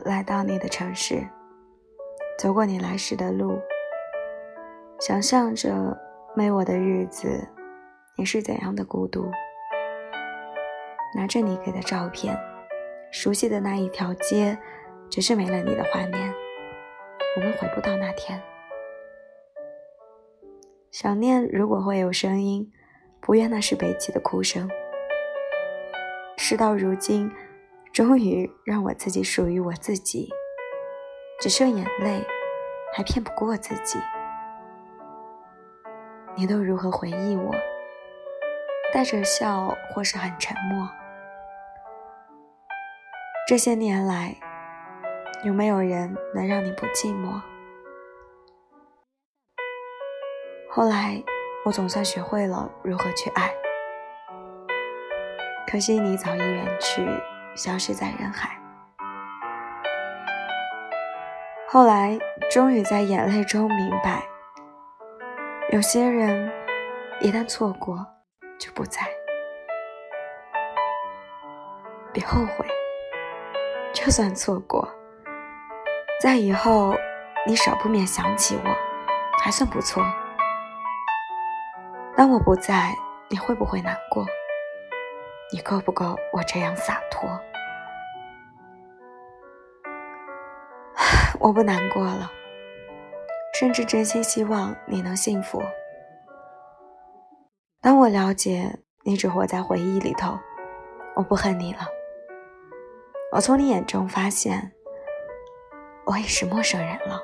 来到你的城市，走过你来时的路，想象着没我的日子，你是怎样的孤独。拿着你给的照片，熟悉的那一条街，只是没了你的画面，我们回不到那天。想念如果会有声音，不愿那是悲泣的哭声。事到如今，终于让我自己属于我自己，只剩眼泪，还骗不过自己。你都如何回忆我？带着笑，或是很沉默？这些年来，有没有人能让你不寂寞？后来，我总算学会了如何去爱，可惜你早已远去，消失在人海。后来，终于在眼泪中明白，有些人一旦错过，就不在。别后悔。就算错过，在以后你少不免想起我，还算不错。当我不在，你会不会难过？你够不够我这样洒脱？我不难过了，甚至真心希望你能幸福。当我了解你只活在回忆里头，我不恨你了。我从你眼中发现，我已是陌生人了。